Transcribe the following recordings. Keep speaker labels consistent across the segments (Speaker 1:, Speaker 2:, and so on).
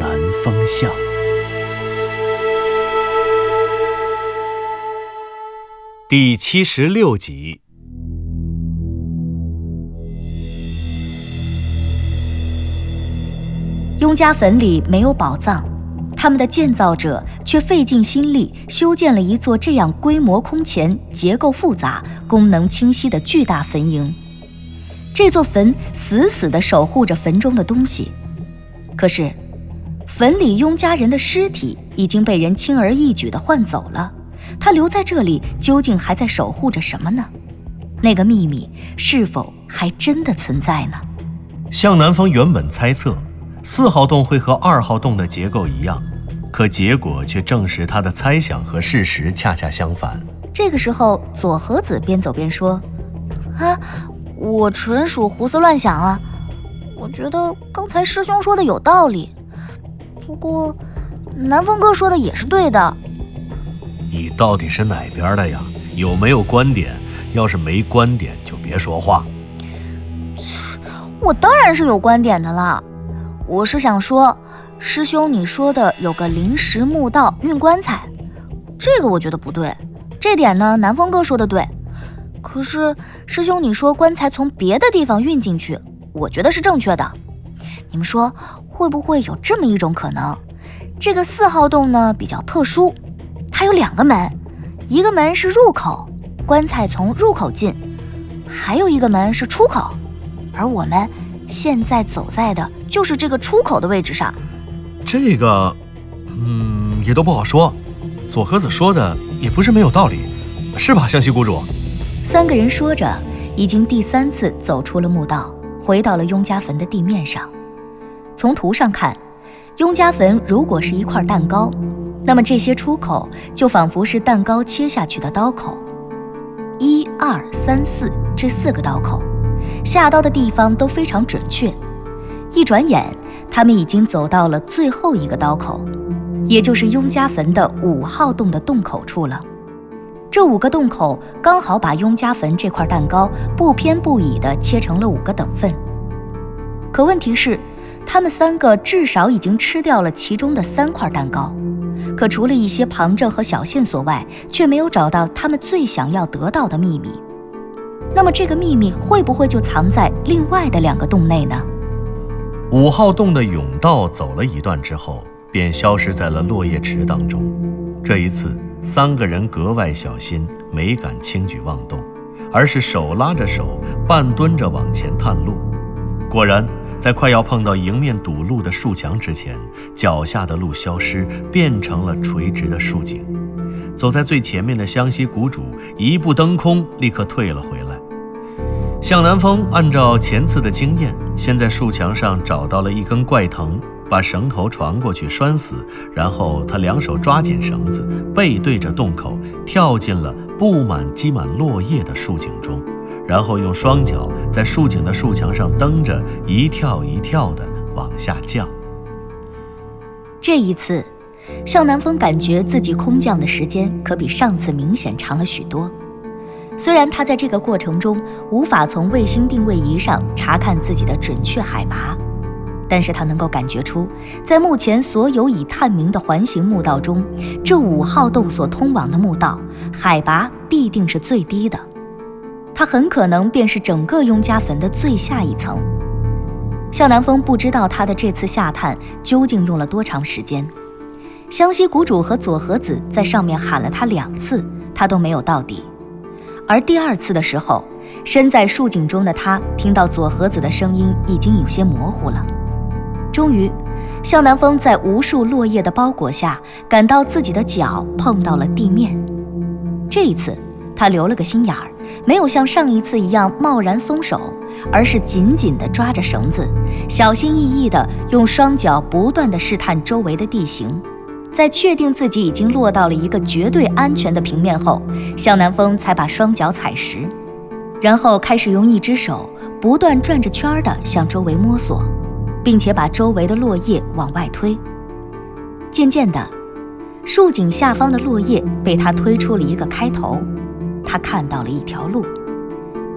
Speaker 1: 南风向》第七十六集。
Speaker 2: 雍家坟里没有宝藏，他们的建造者却费尽心力修建了一座这样规模空前、结构复杂、功能清晰的巨大坟茔。这座坟死死地守护着坟中的东西，可是，坟里雍家人的尸体已经被人轻而易举地换走了。他留在这里，究竟还在守护着什么呢？那个秘密是否还真的存在呢？
Speaker 1: 向南风原本猜测四号洞会和二号洞的结构一样，可结果却证实他的猜想和事实恰恰相反。
Speaker 2: 这个时候，左和子边走边说：“啊，我纯属胡思乱想啊！我觉得刚才师兄说的有道理，不过南风哥说的也是对的。
Speaker 1: 你到底是哪边的呀？有没有观点？要是没观点，就别说话。
Speaker 2: 我当然是有观点的啦。我是想说，师兄你说的有个临时墓道运棺材，这个我觉得不对。这点呢，南风哥说的对。可是师兄你说棺材从别的地方运进去，我觉得是正确的。你们说会不会有这么一种可能？这个四号洞呢比较特殊，它有两个门，一个门是入口，棺材从入口进；还有一个门是出口，而我们现在走在的就是这个出口的位置上。
Speaker 1: 这个，嗯，也都不好说。左和子说的也不是没有道理，是吧，湘西谷主？
Speaker 2: 三个人说着，已经第三次走出了墓道，回到了雍家坟的地面上。从图上看，雍家坟如果是一块蛋糕，那么这些出口就仿佛是蛋糕切下去的刀口。一二三四这四个刀口，下刀的地方都非常准确。一转眼，他们已经走到了最后一个刀口，也就是雍家坟的五号洞的洞口处了。这五个洞口刚好把雍家坟这块蛋糕不偏不倚地切成了五个等份。可问题是，他们三个至少已经吃掉了其中的三块蛋糕，可除了一些旁证和小线索外，却没有找到他们最想要得到的秘密。那么，这个秘密会不会就藏在另外的两个洞内呢？
Speaker 1: 五号洞的甬道走了一段之后，便消失在了落叶池当中。这一次，三个人格外小心，没敢轻举妄动，而是手拉着手，半蹲着往前探路。果然，在快要碰到迎面堵路的树墙之前，脚下的路消失，变成了垂直的竖井。走在最前面的湘西谷主一步登空，立刻退了回来。向南风按照前次的经验，先在树墙上找到了一根怪藤，把绳头传过去拴死，然后他两手抓紧绳子，背对着洞口，跳进了布满积满落叶的树井中，然后用双脚在竖井的竖墙上蹬着，一跳一跳地往下降。
Speaker 2: 这一次，向南风感觉自己空降的时间可比上次明显长了许多。虽然他在这个过程中无法从卫星定位仪上查看自己的准确海拔，但是他能够感觉出，在目前所有已探明的环形墓道中，这五号洞所通往的墓道海拔必定是最低的，它很可能便是整个雍家坟的最下一层。向南风不知道他的这次下探究竟用了多长时间，湘西谷主和左和子在上面喊了他两次，他都没有到底。而第二次的时候，身在树井中的他听到左和子的声音已经有些模糊了。终于，向南风在无数落叶的包裹下，感到自己的脚碰到了地面。这一次，他留了个心眼儿，没有像上一次一样贸然松手，而是紧紧地抓着绳子，小心翼翼地用双脚不断地试探周围的地形。在确定自己已经落到了一个绝对安全的平面后，向南风才把双脚踩实，然后开始用一只手不断转着圈儿地向周围摸索，并且把周围的落叶往外推。渐渐的，树井下方的落叶被他推出了一个开头，他看到了一条路。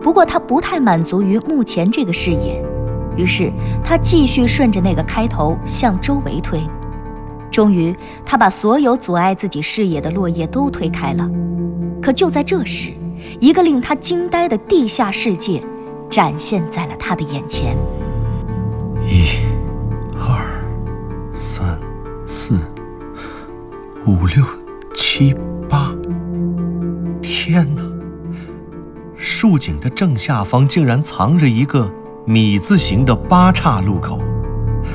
Speaker 2: 不过他不太满足于目前这个视野，于是他继续顺着那个开头向周围推。终于，他把所有阻碍自己视野的落叶都推开了。可就在这时，一个令他惊呆的地下世界展现在了他的眼前。
Speaker 1: 一、二、三、四、五、六、七、八。天哪！竖井的正下方竟然藏着一个米字形的八岔路口。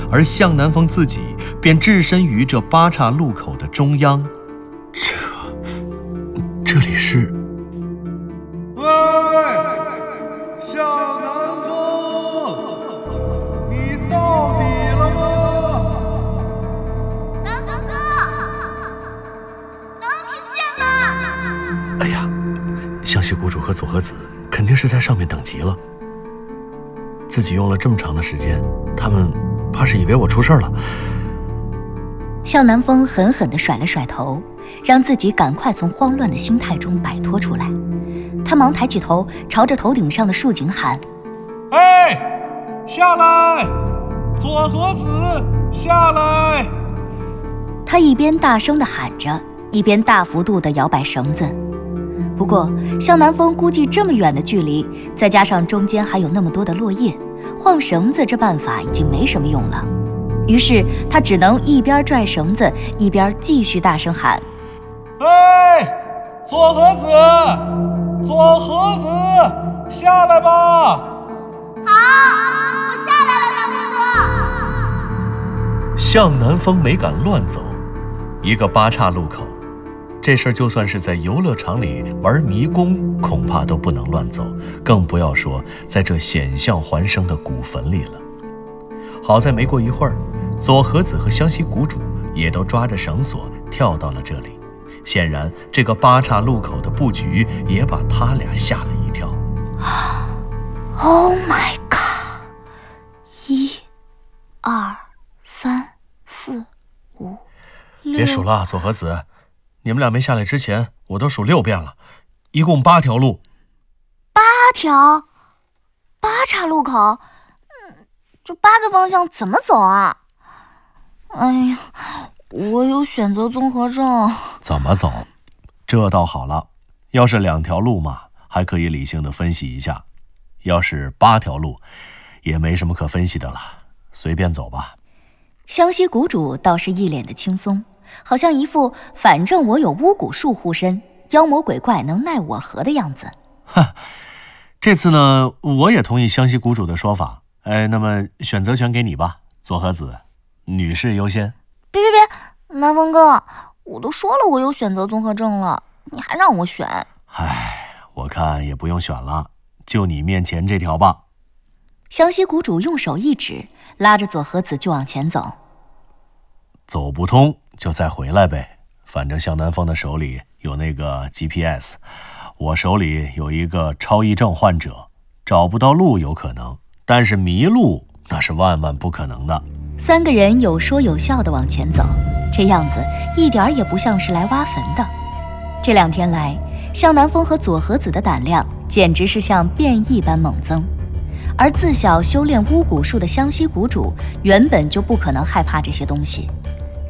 Speaker 1: 而向南风自己便置身于这八岔路口的中央，和佐和子肯定是在上面等急了，自己用了这么长的时间，他们。怕是以为我出事了。
Speaker 2: 向南风狠狠地甩了甩头，让自己赶快从慌乱的心态中摆脱出来。他忙抬起头，朝着头顶上的树井喊：“
Speaker 3: 哎，下来！左和子，下来！”
Speaker 2: 他一边大声地喊着，一边大幅度地摇摆绳子。不过，向南风估计这么远的距离，再加上中间还有那么多的落叶。晃绳子这办法已经没什么用了，于是他只能一边拽绳子，一边继续大声喊：“
Speaker 3: 哎，左和子，左和子，下来吧！”“
Speaker 4: 好，我下来了，南风
Speaker 1: 哥。”向南风没敢乱走，一个八岔路口，这事儿就算是在游乐场里玩迷宫，恐怕都不能乱走。更不要说在这险象环生的古坟里了。好在没过一会儿，左和子和湘西谷主也都抓着绳索跳到了这里。显然，这个八岔路口的布局也把他俩吓了一跳。
Speaker 2: 啊！Oh my god！一、二、三、四、五、六……
Speaker 1: 别数了，左和子，你们俩没下来之前，我都数六遍了，一共八条路。
Speaker 4: 八条八岔路口，嗯，这八个方向怎么走啊？哎呀，我有选择综合症。
Speaker 1: 怎么走？这倒好了，要是两条路嘛，还可以理性的分析一下；要是八条路，也没什么可分析的了，随便走吧。
Speaker 2: 湘西谷主倒是一脸的轻松，好像一副反正我有巫蛊术护身，妖魔鬼怪能奈我何的样子。
Speaker 1: 哼。这次呢，我也同意湘西谷主的说法。哎，那么选择权给你吧，左和子，女士优先。
Speaker 4: 别别别，南风哥，我都说了我有选择综合症了，你还让我选？
Speaker 1: 哎，我看也不用选了，就你面前这条吧。
Speaker 2: 湘西谷主用手一指，拉着左和子就往前走。
Speaker 1: 走不通就再回来呗，反正向南风的手里有那个 GPS。我手里有一个超忆症患者，找不到路有可能，但是迷路那是万万不可能的。
Speaker 2: 三个人有说有笑的往前走，这样子一点也不像是来挖坟的。这两天来，向南风和左和子的胆量简直是像变异般猛增，而自小修炼巫蛊术的湘西谷主原本就不可能害怕这些东西。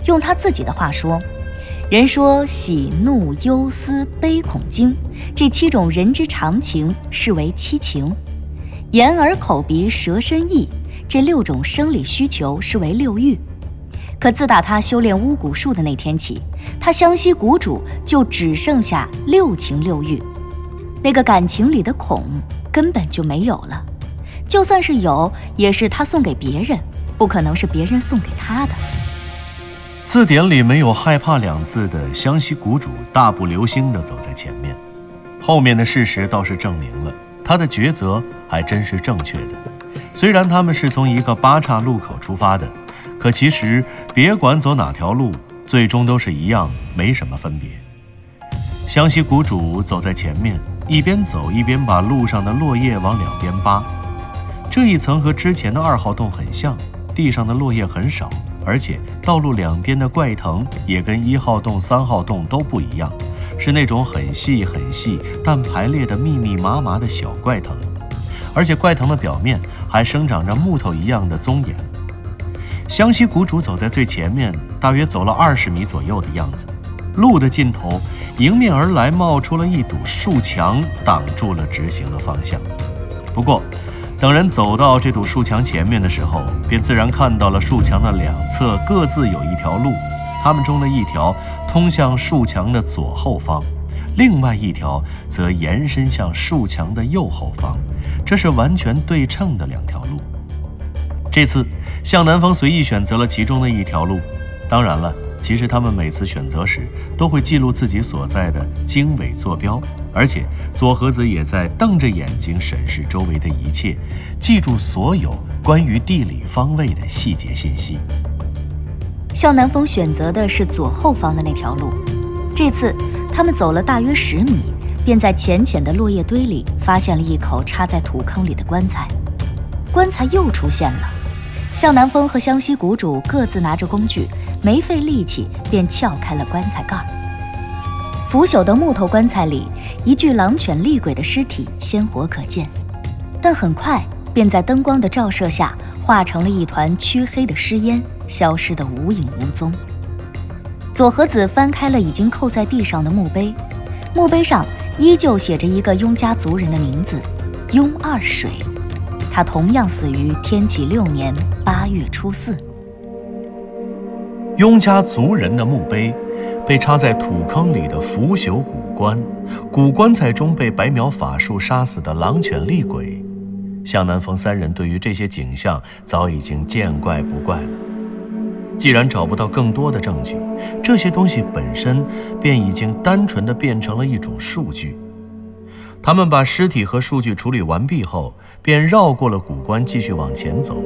Speaker 2: 用他自己的话说。人说喜怒忧思悲恐惊这七种人之常情视为七情，眼耳口鼻舌身意这六种生理需求视为六欲。可自打他修炼巫蛊术的那天起，他湘西谷主就只剩下六情六欲，那个感情里的恐根本就没有了。就算是有，也是他送给别人，不可能是别人送给他的。
Speaker 1: 字典里没有“害怕”两字的湘西谷主大步流星地走在前面，后面的事实倒是证明了他的抉择还真是正确的。虽然他们是从一个八岔路口出发的，可其实别管走哪条路，最终都是一样，没什么分别。湘西谷主走在前面，一边走一边把路上的落叶往两边扒。这一层和之前的二号洞很像，地上的落叶很少，而且道路两边的怪藤也跟一号洞、三号洞都不一样。是那种很细很细，但排列的密密麻麻的小怪藤，而且怪藤的表面还生长着木头一样的棕眼。湘西谷主走在最前面，大约走了二十米左右的样子。路的尽头，迎面而来冒出了一堵树墙，挡住了直行的方向。不过，等人走到这堵树墙前面的时候，便自然看到了树墙的两侧各自有一条路。他们中的一条通向树墙的左后方，另外一条则延伸向树墙的右后方，这是完全对称的两条路。这次向南风随意选择了其中的一条路，当然了，其实他们每次选择时都会记录自己所在的经纬坐标，而且左和子也在瞪着眼睛审视周围的一切，记住所有关于地理方位的细节信息。
Speaker 2: 向南风选择的是左后方的那条路。这次他们走了大约十米，便在浅浅的落叶堆里发现了一口插在土坑里的棺材。棺材又出现了。向南风和湘西谷主各自拿着工具，没费力气便撬开了棺材盖儿。腐朽的木头棺材里，一具狼犬厉鬼的尸体鲜活可见，但很快便在灯光的照射下化成了一团黢黑的尸烟。消失得无影无踪。左和子翻开了已经扣在地上的墓碑，墓碑上依旧写着一个雍家族人的名字——雍二水。他同样死于天启六年八月初四。
Speaker 1: 雍家族人的墓碑被插在土坑里的腐朽古棺，古棺材中被白苗法术杀死的狼犬厉鬼。向南风三人对于这些景象早已经见怪不怪了。既然找不到更多的证据，这些东西本身便已经单纯的变成了一种数据。他们把尸体和数据处理完毕后，便绕过了古棺，继续往前走。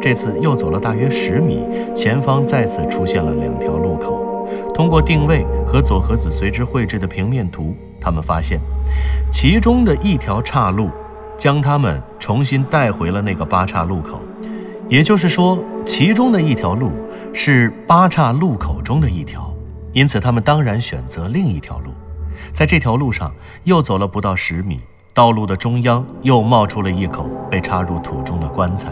Speaker 1: 这次又走了大约十米，前方再次出现了两条路口。通过定位和左和子随之绘制的平面图，他们发现，其中的一条岔路，将他们重新带回了那个八岔路口。也就是说，其中的一条路。是八岔路口中的一条，因此他们当然选择另一条路。在这条路上又走了不到十米，道路的中央又冒出了一口被插入土中的棺材。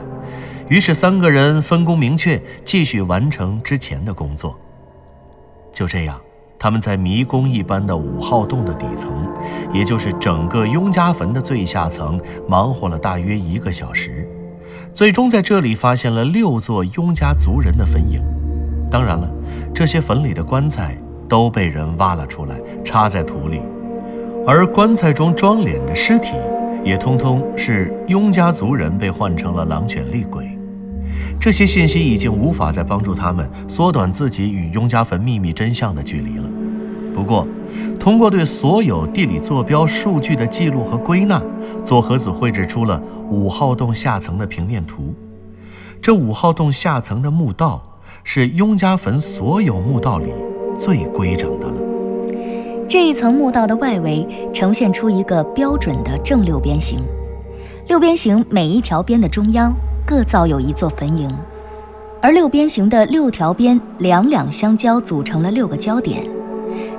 Speaker 1: 于是三个人分工明确，继续完成之前的工作。就这样，他们在迷宫一般的五号洞的底层，也就是整个雍家坟的最下层，忙活了大约一个小时。最终在这里发现了六座雍家族人的坟茔，当然了，这些坟里的棺材都被人挖了出来，插在土里，而棺材中装殓的尸体也通通是雍家族人被换成了狼犬厉鬼。这些信息已经无法再帮助他们缩短自己与雍家坟秘密真相的距离了。不过，通过对所有地理坐标数据的记录和归纳，左和子绘制出了五号洞下层的平面图。这五号洞下层的墓道是雍家坟所有墓道里最规整的了。
Speaker 2: 这一层墓道的外围呈现出一个标准的正六边形，六边形每一条边的中央各造有一座坟茔，而六边形的六条边两两相交，组成了六个焦点。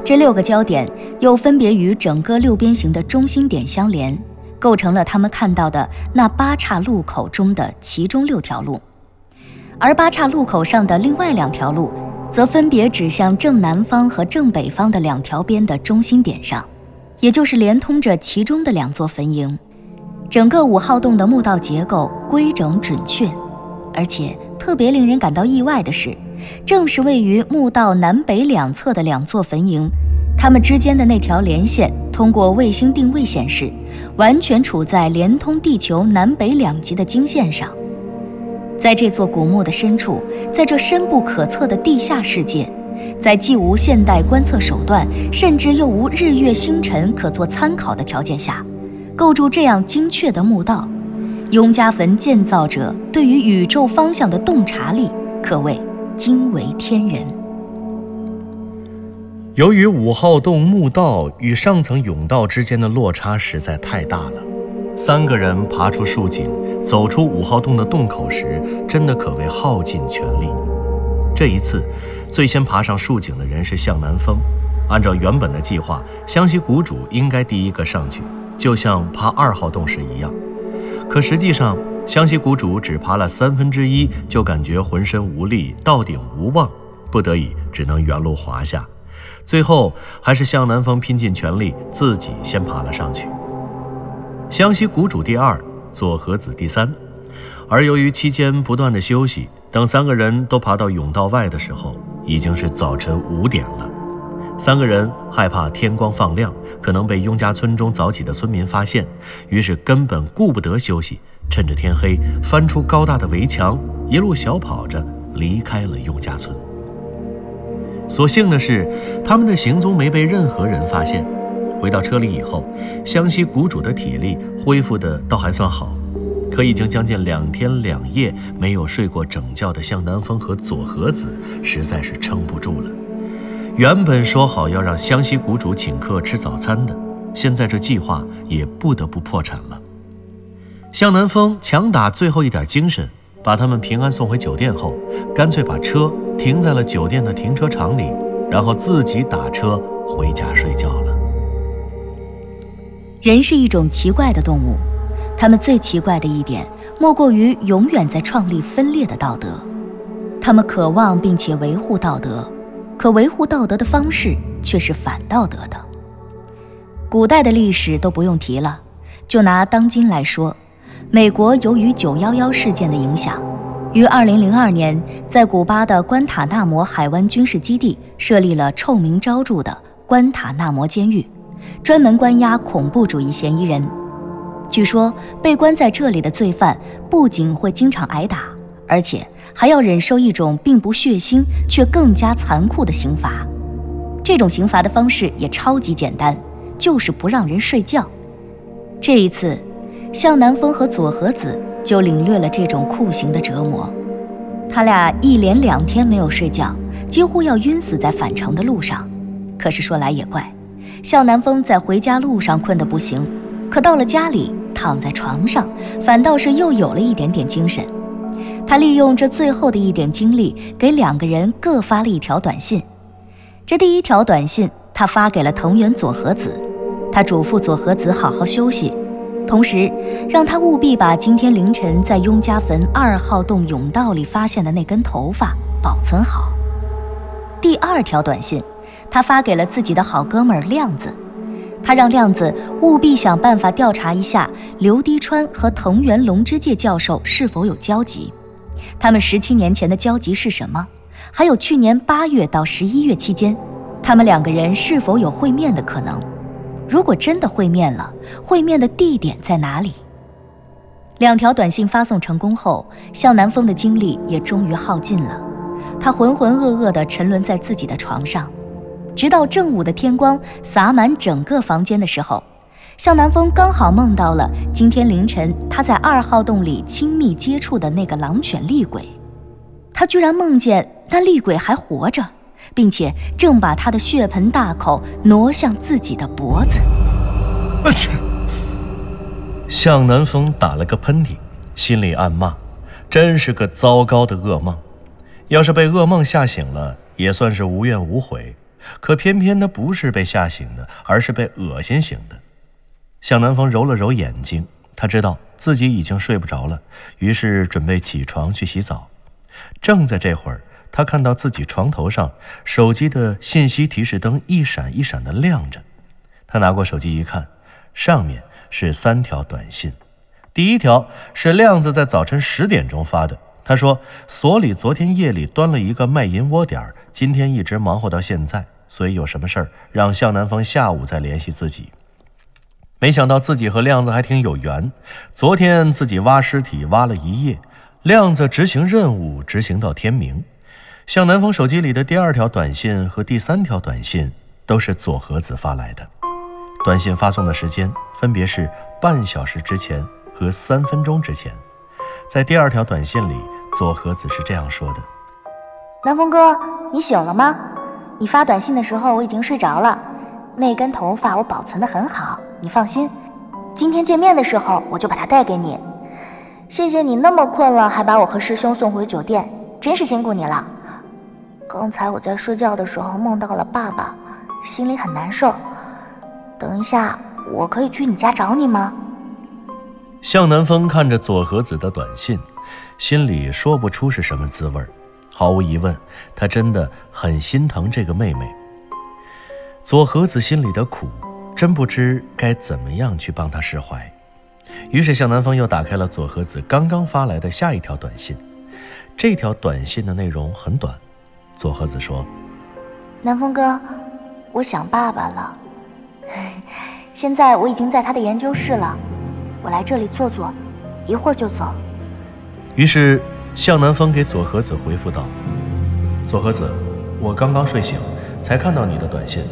Speaker 2: 这六个焦点又分别与整个六边形的中心点相连，构成了他们看到的那八岔路口中的其中六条路。而八岔路口上的另外两条路，则分别指向正南方和正北方的两条边的中心点上，也就是连通着其中的两座坟茔。整个五号洞的墓道结构规整准确，而且特别令人感到意外的是。正是位于墓道南北两侧的两座坟茔，它们之间的那条连线，通过卫星定位显示，完全处在连通地球南北两极的经线上。在这座古墓的深处，在这深不可测的地下世界，在既无现代观测手段，甚至又无日月星辰可做参考的条件下，构筑这样精确的墓道，雍家坟建造者对于宇宙方向的洞察力可谓惊为天人。
Speaker 1: 由于五号洞墓道与上层甬道之间的落差实在太大了，三个人爬出竖井，走出五号洞的洞口时，真的可谓耗尽全力。这一次，最先爬上竖井的人是向南风。按照原本的计划，湘西谷主应该第一个上去，就像爬二号洞时一样。可实际上，湘西谷主只爬了三分之一，就感觉浑身无力，到顶无望，不得已只能原路滑下。最后，还是向南风拼尽全力，自己先爬了上去。湘西谷主第二，左和子第三。而由于期间不断的休息。等三个人都爬到甬道外的时候，已经是早晨五点了。三个人害怕天光放亮可能被雍家村中早起的村民发现，于是根本顾不得休息，趁着天黑翻出高大的围墙，一路小跑着离开了雍家村。所幸的是，他们的行踪没被任何人发现。回到车里以后，湘西谷主的体力恢复的倒还算好。可已经将近两天两夜没有睡过整觉的向南风和左和子实在是撑不住了。原本说好要让湘西谷主请客吃早餐的，现在这计划也不得不破产了。向南风强打最后一点精神，把他们平安送回酒店后，干脆把车停在了酒店的停车场里，然后自己打车回家睡觉了。
Speaker 2: 人是一种奇怪的动物。他们最奇怪的一点，莫过于永远在创立分裂的道德。他们渴望并且维护道德，可维护道德的方式却是反道德的。古代的历史都不用提了，就拿当今来说，美国由于九幺幺事件的影响，于二零零二年在古巴的关塔那摩海湾军事基地设立了臭名昭著的关塔那摩监狱，专门关押恐怖主义嫌疑人。据说被关在这里的罪犯不仅会经常挨打，而且还要忍受一种并不血腥却更加残酷的刑罚。这种刑罚的方式也超级简单，就是不让人睡觉。这一次，向南风和左和子就领略了这种酷刑的折磨。他俩一连两天没有睡觉，几乎要晕死在返程的路上。可是说来也怪，向南风在回家路上困得不行，可到了家里。躺在床上，反倒是又有了一点点精神。他利用这最后的一点精力，给两个人各发了一条短信。这第一条短信，他发给了藤原佐和子，他嘱咐佐和子好好休息，同时让他务必把今天凌晨在雍家坟二号洞甬道里发现的那根头发保存好。第二条短信，他发给了自己的好哥们亮子。他让亮子务必想办法调查一下刘滴川和藤原龙之介教授是否有交集，他们十七年前的交集是什么？还有去年八月到十一月期间，他们两个人是否有会面的可能？如果真的会面了，会面的地点在哪里？两条短信发送成功后，向南风的精力也终于耗尽了，他浑浑噩噩地沉沦在自己的床上。直到正午的天光洒满整个房间的时候，向南风刚好梦到了今天凌晨他在二号洞里亲密接触的那个狼犬厉鬼。他居然梦见那厉鬼还活着，并且正把他的血盆大口挪向自己的脖子。
Speaker 1: 我去！向南风打了个喷嚏，心里暗骂：真是个糟糕的噩梦。要是被噩梦吓醒了，也算是无怨无悔。可偏偏他不是被吓醒的，而是被恶心醒的。向南风揉了揉眼睛，他知道自己已经睡不着了，于是准备起床去洗澡。正在这会儿，他看到自己床头上手机的信息提示灯一闪一闪的亮着。他拿过手机一看，上面是三条短信。第一条是亮子在早晨十点钟发的，他说所里昨天夜里端了一个卖淫窝点，今天一直忙活到现在。所以有什么事儿，让向南风下午再联系自己。没想到自己和亮子还挺有缘。昨天自己挖尸体挖了一夜，亮子执行任务执行到天明。向南风手机里的第二条短信和第三条短信都是左和子发来的，短信发送的时间分别是半小时之前和三分钟之前。在第二条短信里，左和子是这样说的：“
Speaker 2: 南风哥，你醒了吗？你发短信的时候我已经睡着了，那根头发我保存的很好，你放心。今天见面的时候我就把它带给你。谢谢你那么困了还把我和师兄送回酒店，真是辛苦你了。”刚才我在睡觉的时候梦到了爸爸，心里很难受。等一下，我可以去你家找你吗？
Speaker 1: 向南风看着左和子的短信，心里说不出是什么滋味毫无疑问，他真的很心疼这个妹妹。左和子心里的苦，真不知该怎么样去帮他释怀。于是向南风又打开了左和子刚刚发来的下一条短信。这条短信的内容很短。佐和子说：“
Speaker 2: 南风哥，我想爸爸了。现在我已经在他的研究室了，我来这里坐坐，一会儿就走。”
Speaker 1: 于是向南风给佐和子回复道：“佐和子，我刚刚睡醒，才看到你的短信。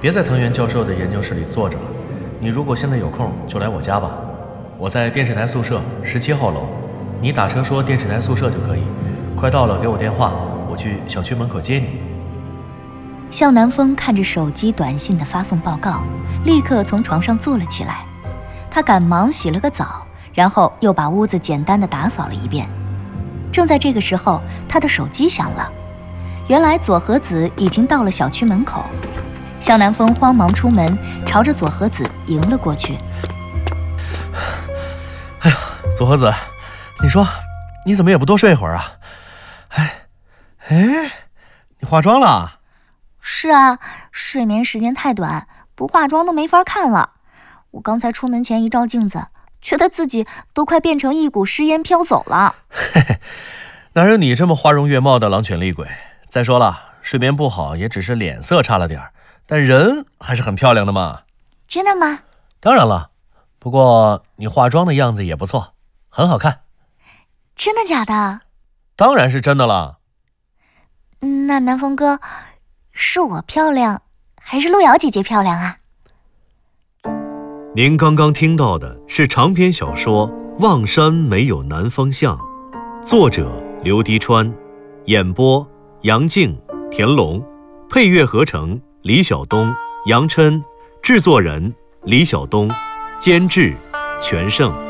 Speaker 1: 别在藤原教授的研究室里坐着了，你如果现在有空，就来我家吧。我在电视台宿舍十七号楼，你打车说电视台宿舍就可以。快到了，给我电话。”我去小区门口接你。
Speaker 2: 向南风看着手机短信的发送报告，立刻从床上坐了起来。他赶忙洗了个澡，然后又把屋子简单的打扫了一遍。正在这个时候，他的手机响了。原来佐和子已经到了小区门口。向南风慌忙出门，朝着左和子迎了过去。
Speaker 1: 哎呀，左和子，你说你怎么也不多睡一会儿啊？哎。哎，你化妆了？
Speaker 2: 是啊，睡眠时间太短，不化妆都没法看了。我刚才出门前一照镜子，觉得自己都快变成一股尸烟飘走了。
Speaker 1: 嘿嘿，哪有你这么花容月貌的狼犬厉鬼？再说了，睡眠不好也只是脸色差了点儿，但人还是很漂亮的嘛。
Speaker 2: 真的吗？
Speaker 1: 当然了，不过你化妆的样子也不错，很好看。
Speaker 2: 真的假的？
Speaker 1: 当然是真的了。
Speaker 2: 那南风哥，是我漂亮，还是路遥姐姐漂亮啊？
Speaker 1: 您刚刚听到的是长篇小说《望山没有南风向》，作者刘迪川，演播杨静、田龙，配乐合成李晓东、杨琛，制作人李晓东，监制全胜。